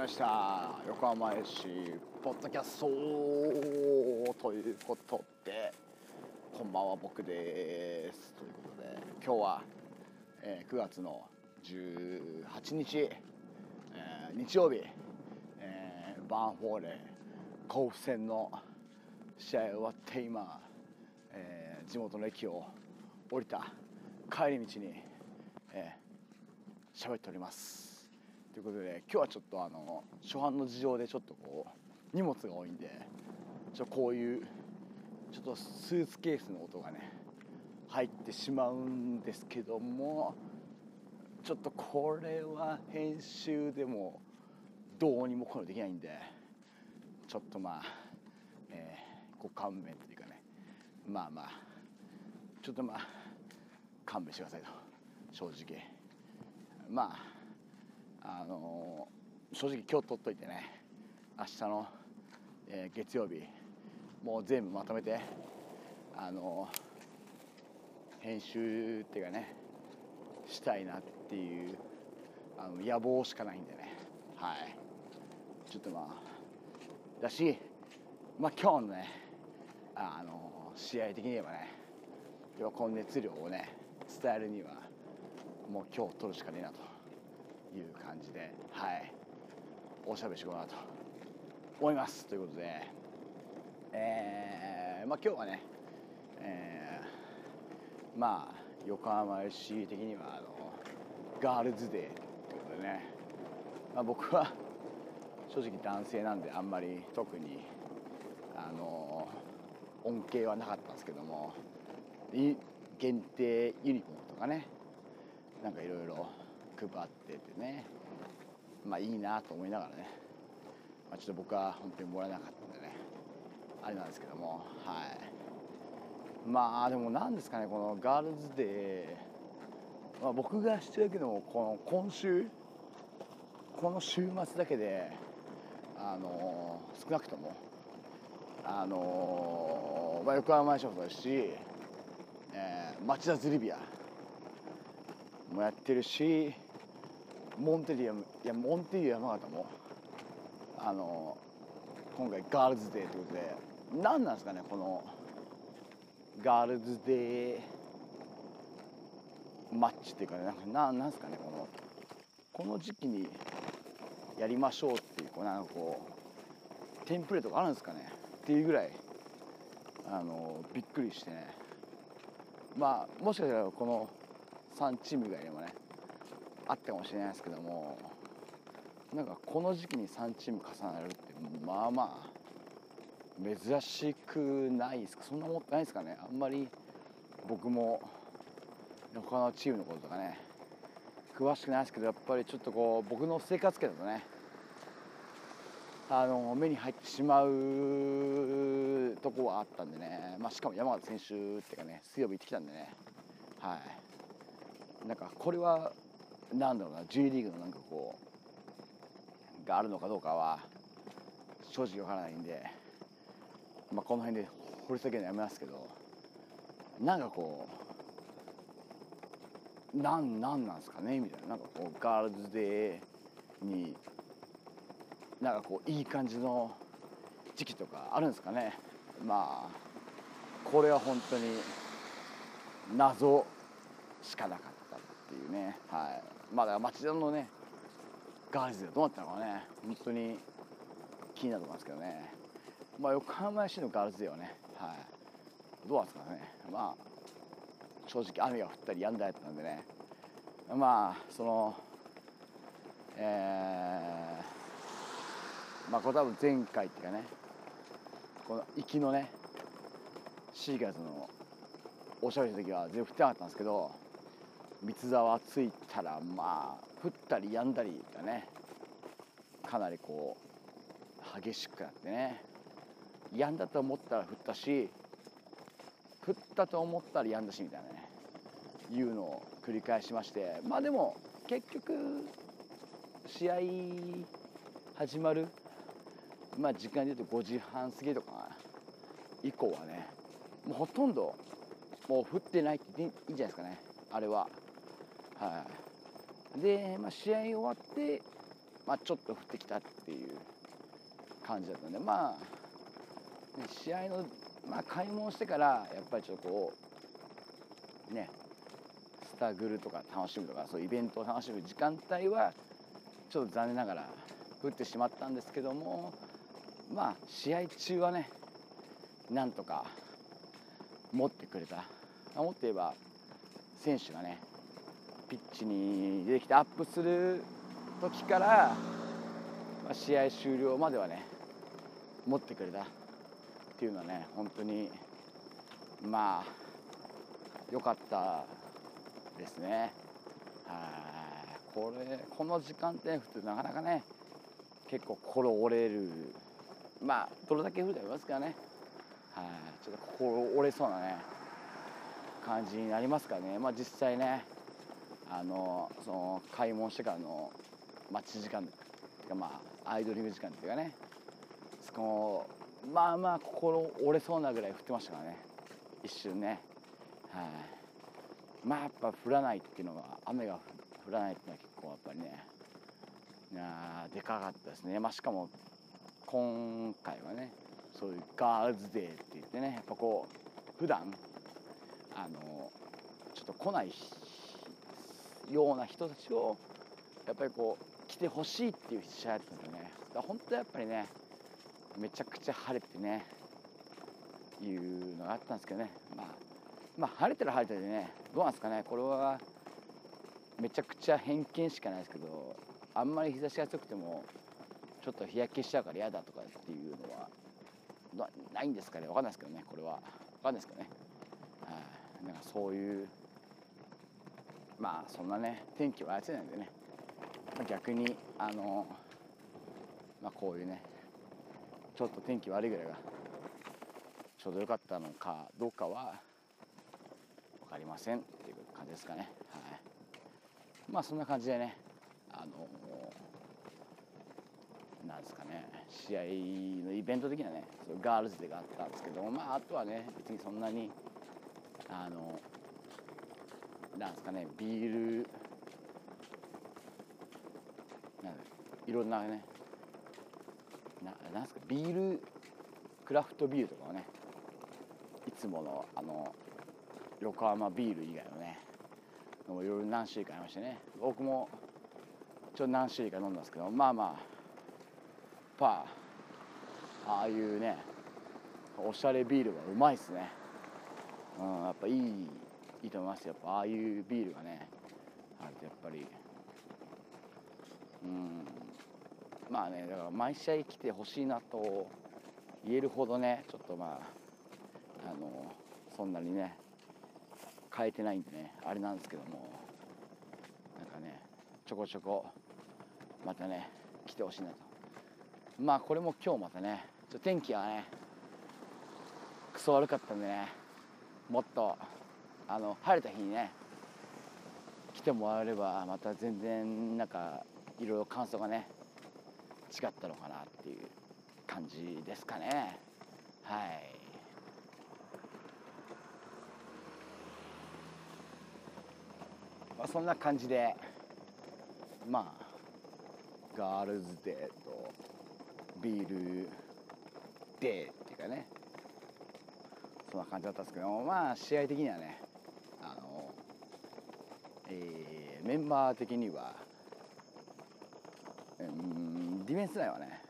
ました。横浜市ポッドキャスト。ということでこんばんは僕です。ということで今日は、えー9月の18日、えー日曜日、えーバンフォーレ甲府戦の試合終わって今、えー地元の駅を降りた帰り道に、えー喋っております。ということで今日はちょっとあの初版の事情でちょっとこう荷物が多いんでちょこういうちょっとスーツケースの音がね入ってしまうんですけどもちょっとこれは編集でもどうにもこういうのできないんでちょっとまあ、えご勘弁というかねまあまあちょっとまあ勘弁してくださいと正直。まああの正直今日取っといてね明日の、えー月曜日もう全部まとめてあの編集っていうかねしたいなっていうあの野望しかないんでね。はい。ちょっとまあだしまあ今日のねあの試合的に言えばね要はこの熱量をね伝えるにはもう今日取るしかねえなと。いう感じではい。おしゃべりしようかなと思います。ということでえー、まあ今日はねえーまあ横浜 FC 的にはあのガールズデーということでね、まあ、僕は正直男性なんであんまり特にあの恩恵はなかったんですけども限定ユニフォームとかねなんかいろいろ配っててね。まあいいなと思いながらね、まあ、ちょっと僕は本当にもらえなかったんでね。あれなんですけども。はい。まあでもなんですかねこのガールズデー、まあ、僕が知ってるけどもこの今週この週末だけであの少なくともあのまあ、横浜市もそうですし、えー町田ズリビアもやってるしモンテリアムいやモンテリア山形も。あの今回ガールズデーということで何なんですかねこのガールズデーマッチっていうかねなんかななんですかねこのこの時期にやりましょうっていうこうなんかこうテンプレートがあるんですかねっていうぐらいあのびっくりしてね。まあもしかしたらこの3チーム以外でもねあったかもしれないですけどもなんかこの時期に3チーム重なるってまあまあ珍しくないですか？そんなもんないですかね？あんまり僕も他のチームのこととかね詳しくないですけどやっぱりちょっとこう僕の生活圏だとねあの目に入ってしまうとこはあったんでね、まあ、しかも山形選手っていうかね水曜日行ってきたんでねはい。なんかこれはなんだろうな J リーグのなんかこうがあるのかどうかは正直わからないんで、まあ、この辺で掘り下げるのやめますけどなんかこうなんなんなんですかねみたいななんかこうガールズデーになんかこういい感じの時期とかあるんですかね。まあこれは本当に謎しかなかったっていうね。はい。まあだ町田のねガールズどうなったのかね本当に気になると思いますけどね。まあ横浜市のガールズではねはい。どうなんですかね。まあ正直雨が降ったりやんだりだったんでね。まあそのえーまあこれ多分前回っていうかねこの行きのね4月のおしゃべりした時は全然降ってなかったんですけど三沢着いたらまあ降ったりやんだりがね。かなりこう激しくなってね。やんだと思ったら降ったし降ったと思ったらやんだしみたいなね。いうのを繰り返しまして。まあでも結局試合始まるまあ時間で言うと5時半過ぎとか以降はねもうほとんどもう降ってないって言っていいんじゃないですかね。あれは。はい。で、まあ、試合終わって、まあ、ちょっと降ってきたっていう感じだったんでまあ試合の、まあ、開門してからやっぱりちょっとこうねスタグルとか楽しむとかそういうイベントを楽しむ時間帯はちょっと残念ながら降ってしまったんですけどもまあ試合中はねなんとか持ってくれた。持って言えば選手がねピッチに出てきてアップする時から、まあ、試合終了まではね持ってくれたっていうのはね本当にまあ良かったですね。はい。これこの時間って普通なかなかね結構心折れる。まあどれだけ降ると思いますからね。はい。ちょっと心折れそうなね感じになりますからね。まあ実際ねあのその開門してからの待ち時間っていうかまあアイドリング時間っていうかね。そこまあまあ心折れそうなぐらい降ってましたからね。一瞬ね。はい。まあやっぱ降らないっていうのは雨が降らないっていうのは結構やっぱりね。いやでかかったですね。まあしかも今回はねそういうガールズデーって言ってねやっぱこう普段あのちょっと来ないような人たちをやっぱりこう来てほしいっていう試合だったんですよね。だから本当やっぱりねめちゃくちゃ晴れてねいうのがあったんですけどね。まあまあ晴れてる晴れてるでねどうなんですかね。これはめちゃくちゃ偏見しかないですけどあんまり日差しが強くてもちょっと日焼けしちゃうから嫌だとかっていうのはないんですかね。分かんないですけどね。これは。分かんないですけどね。はい。なんかそういうまあそんなね天気は操れないんでね。逆にあのまあこういうねちょっと天気悪いぐらいがちょうど良かったのかどうかは分かりませんっていう感じですかね。はい。まあそんな感じでねあのなんですかね試合のイベント的なねガールズデーがあったんですけどもまああとはね別にそんなにあのなんですかねビールなんいろんなねななんすかビールクラフトビールとかをねいつものあの横浜ビール以外のねいろいろ何種類かありましてね僕もちょっと何種類か飲んだんですけどまあまあパーああいうねおしゃれビールはうまいっすね。うんやっぱいいいいと思います。やっぱああいうビールがねあるとやっぱり。うん。まあねだから毎試合来てほしいなと言えるほどねちょっとまああのそんなにね変えてないんでねあれなんですけども。なんかねちょこちょこまたね来てほしいなと。まあこれも今日またねちょ天気がねクソ悪かったんでねもっとあの晴れた日にね来てもらえればまた全然なんかいろいろ感想がね違ったのかなっていう感じですかね。はい。まあそんな感じでまあガールズデーとビールデーっていうかねそんな感じだったんですけどまあ試合的にはねあの、えー、メンバー的にはうんディフェンス内はね、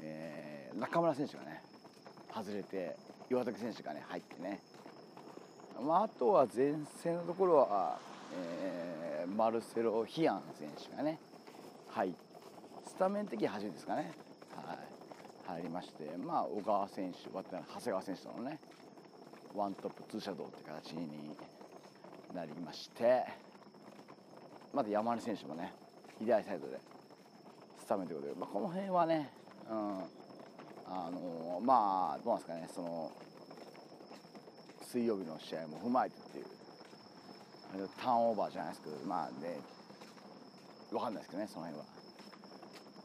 えー、中村選手がね外れて岩竹選手がね入ってね、まあ、あとは前線のところは、えー、マルセロ・ヒアン選手がね入ってスタメン的に初めてですかね、はい、入りましてまあ小川選手長谷川選手とのねワントップツーシャドウって形になりまして。まだ山根選手もね左サイドでスタメンということで、まあ、この辺はね、うん、あのまあどうなんですかねその水曜日の試合も踏まえてっていうターンオーバーじゃないですけどまあね分かんないですけどねその辺は、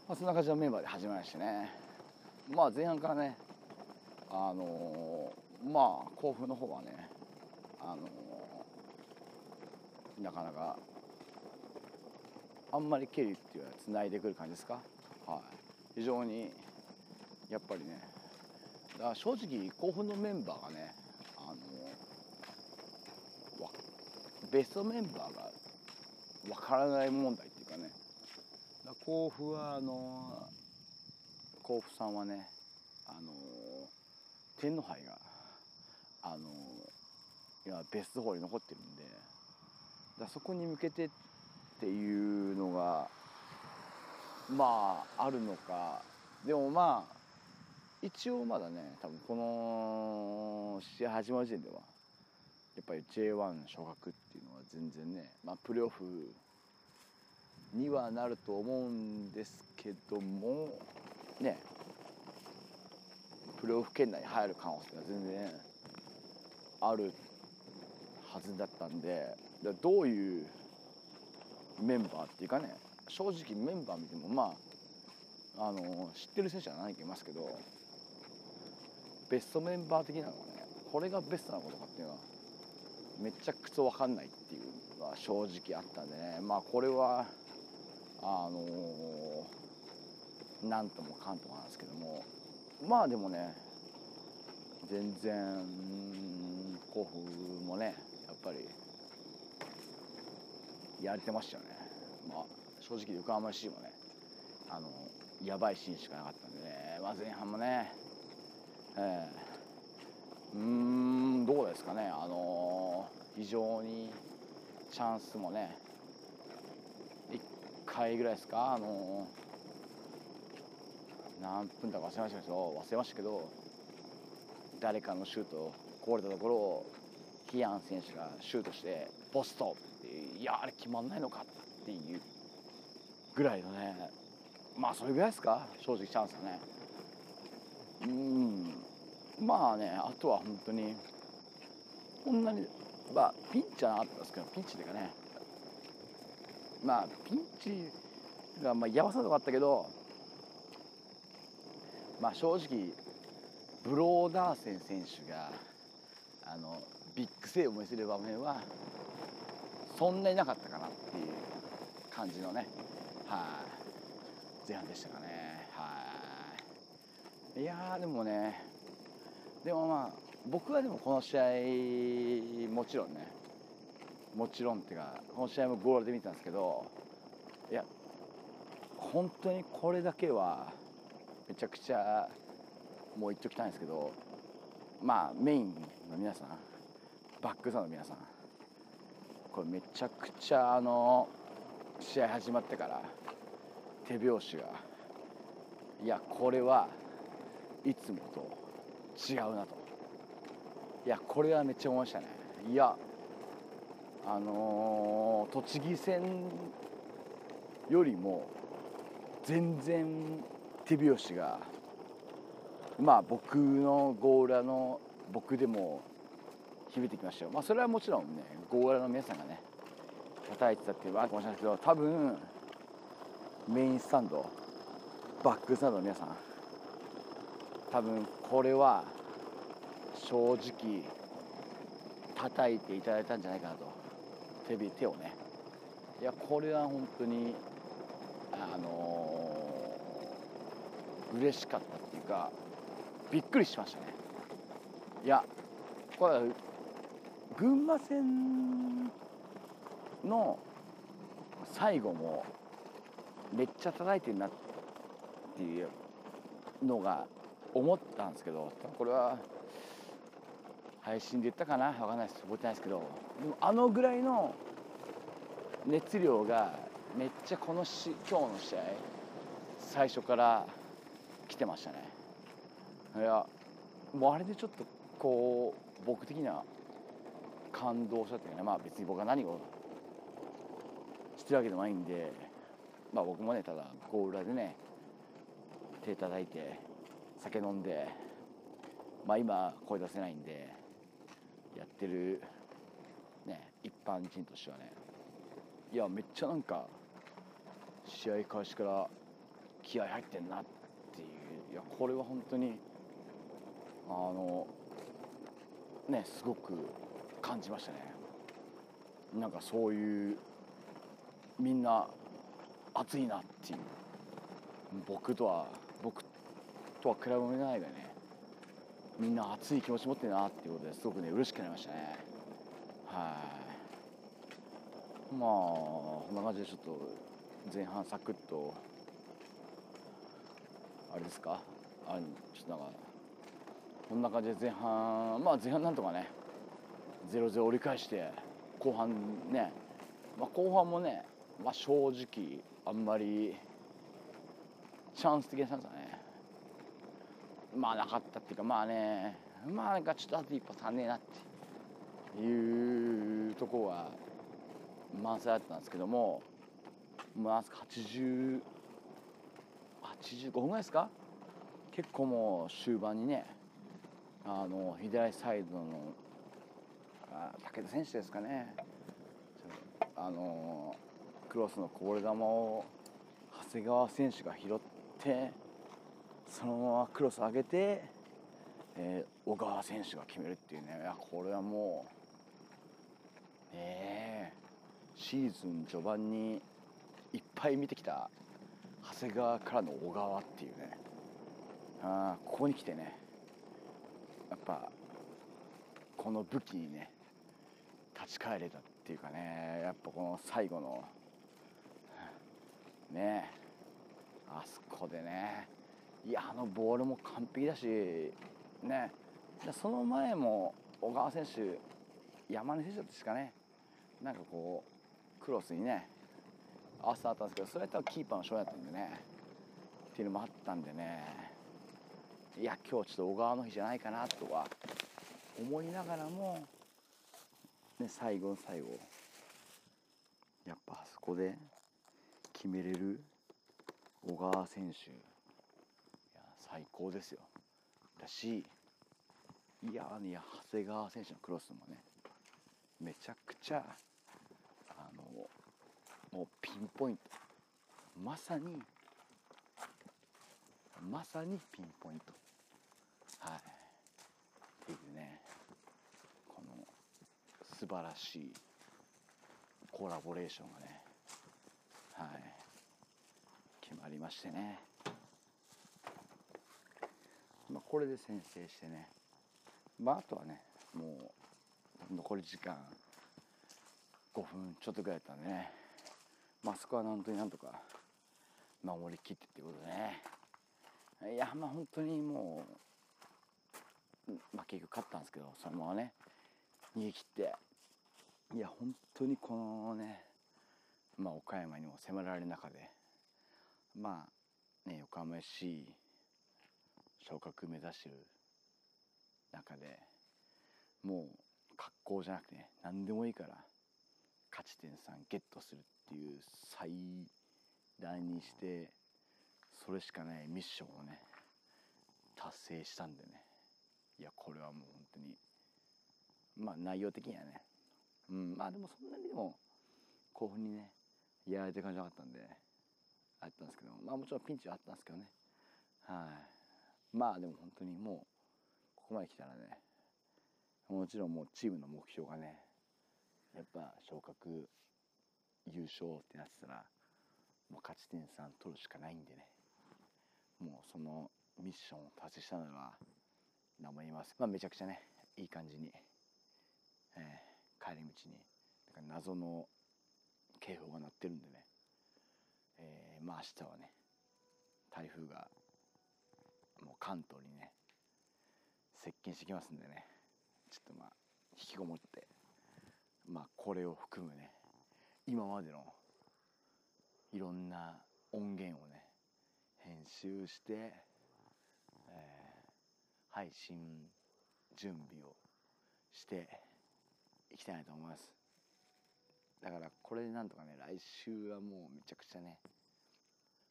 まあ、そんな感じのメンバーで始まりましてね。まあ前半からねあのまあ甲府の方はねあのなかなかあんまりケリーっていうのはつないでくる感じですか、はい、非常にやっぱりね。だから正直興奮のメンバーがねあのわベストメンバーがわからない問題っていうかね。だか甲府はあの甲府さんはねあの天皇杯があの今ベスト4に残ってるんで。だそこに向けてっていうのがまああるのか。でもまあ一応まだね多分この試合始まる時点ではやっぱり J1 昇格っていうのは全然ね、まあ、プレーオフにはなると思うんですけどもねプレーオフ圏内に入る可能性が全然あるはずだったんでどういうメンバーっていうかね正直メンバー見てもまああの知ってる選手は何人かいますけどベストメンバー的なのはねこれがベストなことかっていうのはめちゃくちゃ分かんないっていうのは正直あったんでねまあこれはあのなんともかんともなんですけどもまあでもね全然甲府もねやっぱりやれてましたよね。まあ正直横浜市もねあのやばいシーンしかなかったんでね、まあ、前半もねえー、うんどうですかね。あの非常にチャンスもね1回ぐらいですか。あの何分だか忘れましたけど忘れましたけど誰かのシュートこぼれたところをキアン選手がシュートしてポスト。いやあれ決まんないのかっていうぐらいのねまあそれぐらいですか正直チャンスはね。うん。まあねあとは本当にこんなにまあピンチはなかったんですけどピンチというかねまあピンチがまあやばさとかあったけどまあ正直ブローダーセン選手があのビッグセーブを見せる場面はそんなになかったかなっていう感じのね。はい。前半でしたかね。はい。いやでもねでもまあ僕はでもこの試合もちろんねもちろんっていうかこの試合もゴールで見たんですけどいや本当にこれだけはめちゃくちゃもう言っときたいんですけどまあメインの皆さんバックさんの皆さんこれめちゃくちゃあの試合始まってから手拍子が。いやこれはいつもと違うなと。いやこれはめっちゃ思いましたね。いやあのー、栃木戦よりも全然手拍子がまあ僕のゴーラの僕でも響いてきましたよ。まあそれはもちろんねゴーラの皆さんがね叩いてたっていうのはあるかもしれないですけど多分メインスタンドバックスタンドの皆さん多分これは正直叩いていただいたんじゃないかなと。手手をね。いやこれは本当にあのー、嬉しかったっていうかびっくりしましたね。いやこれは群馬戦の最後もめっちゃ叩いてるなっていうのが思ったんですけどこれは配信で言ったかな？分かんないです。覚えてないですけど。でもあのぐらいの熱量がめっちゃこのし今日の試合最初から来てましたね。いやもうあれでちょっとこう僕的には感動したっていうかねまあ別に僕は何をしてるわけでもないんでまあ僕もねただゴール裏でね手叩いて酒飲んでまあ今声出せないんでやってるね一般人としてはねいやめっちゃなんか試合開始から気合入ってんなっていういやこれは本当にあのねすごく感じましたね。なんかそういうみんな熱いなっていう。僕とは僕とは比べ物にないぐらいね。みんな熱い気持ち持ってるなっていうことですごくね嬉しくなりましたね。はい。まあこんな感じでちょっと前半サクッとあれですか？あちょっとなんかこんな感じで前半まあ前半なんとかね0-0折り返して後半ね、まあ、後半もね、まあ、正直あんまりチャンス的なチャンスはねまあなかったっていうかまあねまあなんかちょっとあと一歩足んねえなっていうとこは満載だったんですけどもまあ80 85分ぐらいですか？結構もう終盤にねあの左サイドの武田選手ですかね。あのクロスのこぼれ球を長谷川選手が拾ってそのままクロス上げて、えー、小川選手が決めるっていうね。いやこれはもうねシーズン序盤にいっぱい見てきた長谷川からの小川っていうね。あここに来てねやっぱこの武器にねち返れたっていうかねやっぱこの最後のねあそこでねいやあのボールも完璧だしねその前も小川選手山根選手ですかねなんかこうクロスにね合わせたあったんですけどそれやったらキーパーの勝利だったんでねっていうのもあったんでねいや今日ちょっと小川の日じゃないかなとは思いながらも、ね、最後の最後。やっぱあそこで決めれる小川選手。いや最高ですよ。だしいやいや長谷川選手のクロスもねめちゃくちゃあのもうピンポイント。まさにまさにピンポイント。はいっていうねこの素晴らしいコラボレーションがねはい決まりましてね。まあこれで先制してね。まああとはねもう残り時間5分ちょっとぐらいだったんでね。まあそこは本当になんとか守りきってってことでね。いやまあ本当にもう、まあ、結局勝ったんですけどそのままね逃げ切って。いや本当にこのね、まあ、岡山にも迫られる中でまあね横浜 FC 昇格目指してる中でもう格好じゃなくてね何でもいいから勝ち点3ゲットするっていう最大にしてそれしかないミッションをね達成したんでね。いやこれはもう本当にまあ内容的にはねうん。まあでもそんなにでも興奮にねやられてる感じなかったんであったんですけどまあもちろんピンチはあったんですけどね。はい。まあでも本当にもうここまで来たらねもちろんもうチームの目標がねやっぱ昇格優勝ってなってたらもう勝ち点3取るしかないんでね。もうそのミッションを達成したのは何も言います。まあめちゃくちゃねいい感じに、えー、帰り道になんか謎の警報が鳴ってるんでね、えー、まあ明日はね台風がもう関東にね接近してきますんでね。ちょっとまあ引きこもってまあこれを含むね今までのいろんな音源をね編集して、えー、配信準備をしていきたいなと思います。だからこれでなんとかね来週はもうめちゃくちゃね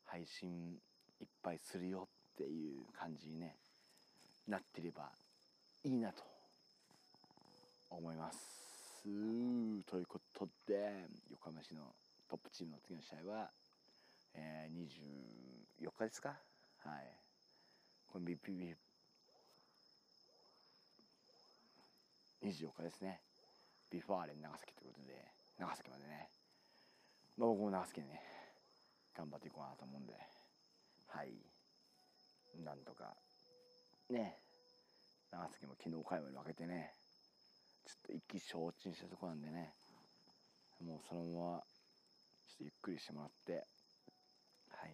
配信いっぱいするよっていう感じにねなってればいいなと思います。ということで横浜市のトップチームの次の試合は、えー、24日ですか？はい。これ BPB 24日ですね。 V・ファーレン長崎ということで長崎までね、まあ、僕も長崎にね頑張っていこうかなと思うんで。はい。なんとかね。長崎も昨日岡山に負けてねちょっと意気消沈したとこなんでね。もうそのままちょっとゆっくりしてもらって。はい。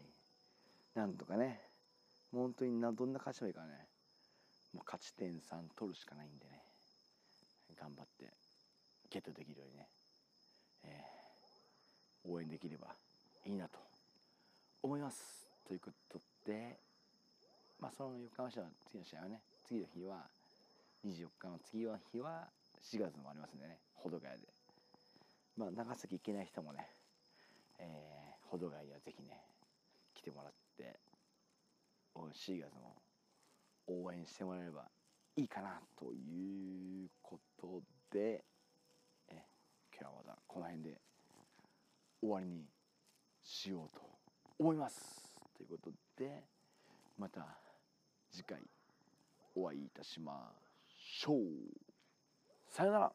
なんとかね。もう本当になどんな勝ちもいいからね。もう勝ち点3取るしかないんでね。頑張って。ゲットできるようにね、えー応援できればいいなと思います。ということでまあその横浜市の次の試合はね次の日は24日の次の日は4月もありますんでね保土ヶ谷で。まあ長崎行けない人もね、えー、保土ヶ谷にはぜひね来てもらって4月も応援してもらえればいいかなということでこの辺で終わりにしようと思います。ということでまた次回お会いいたしましょう。さよなら。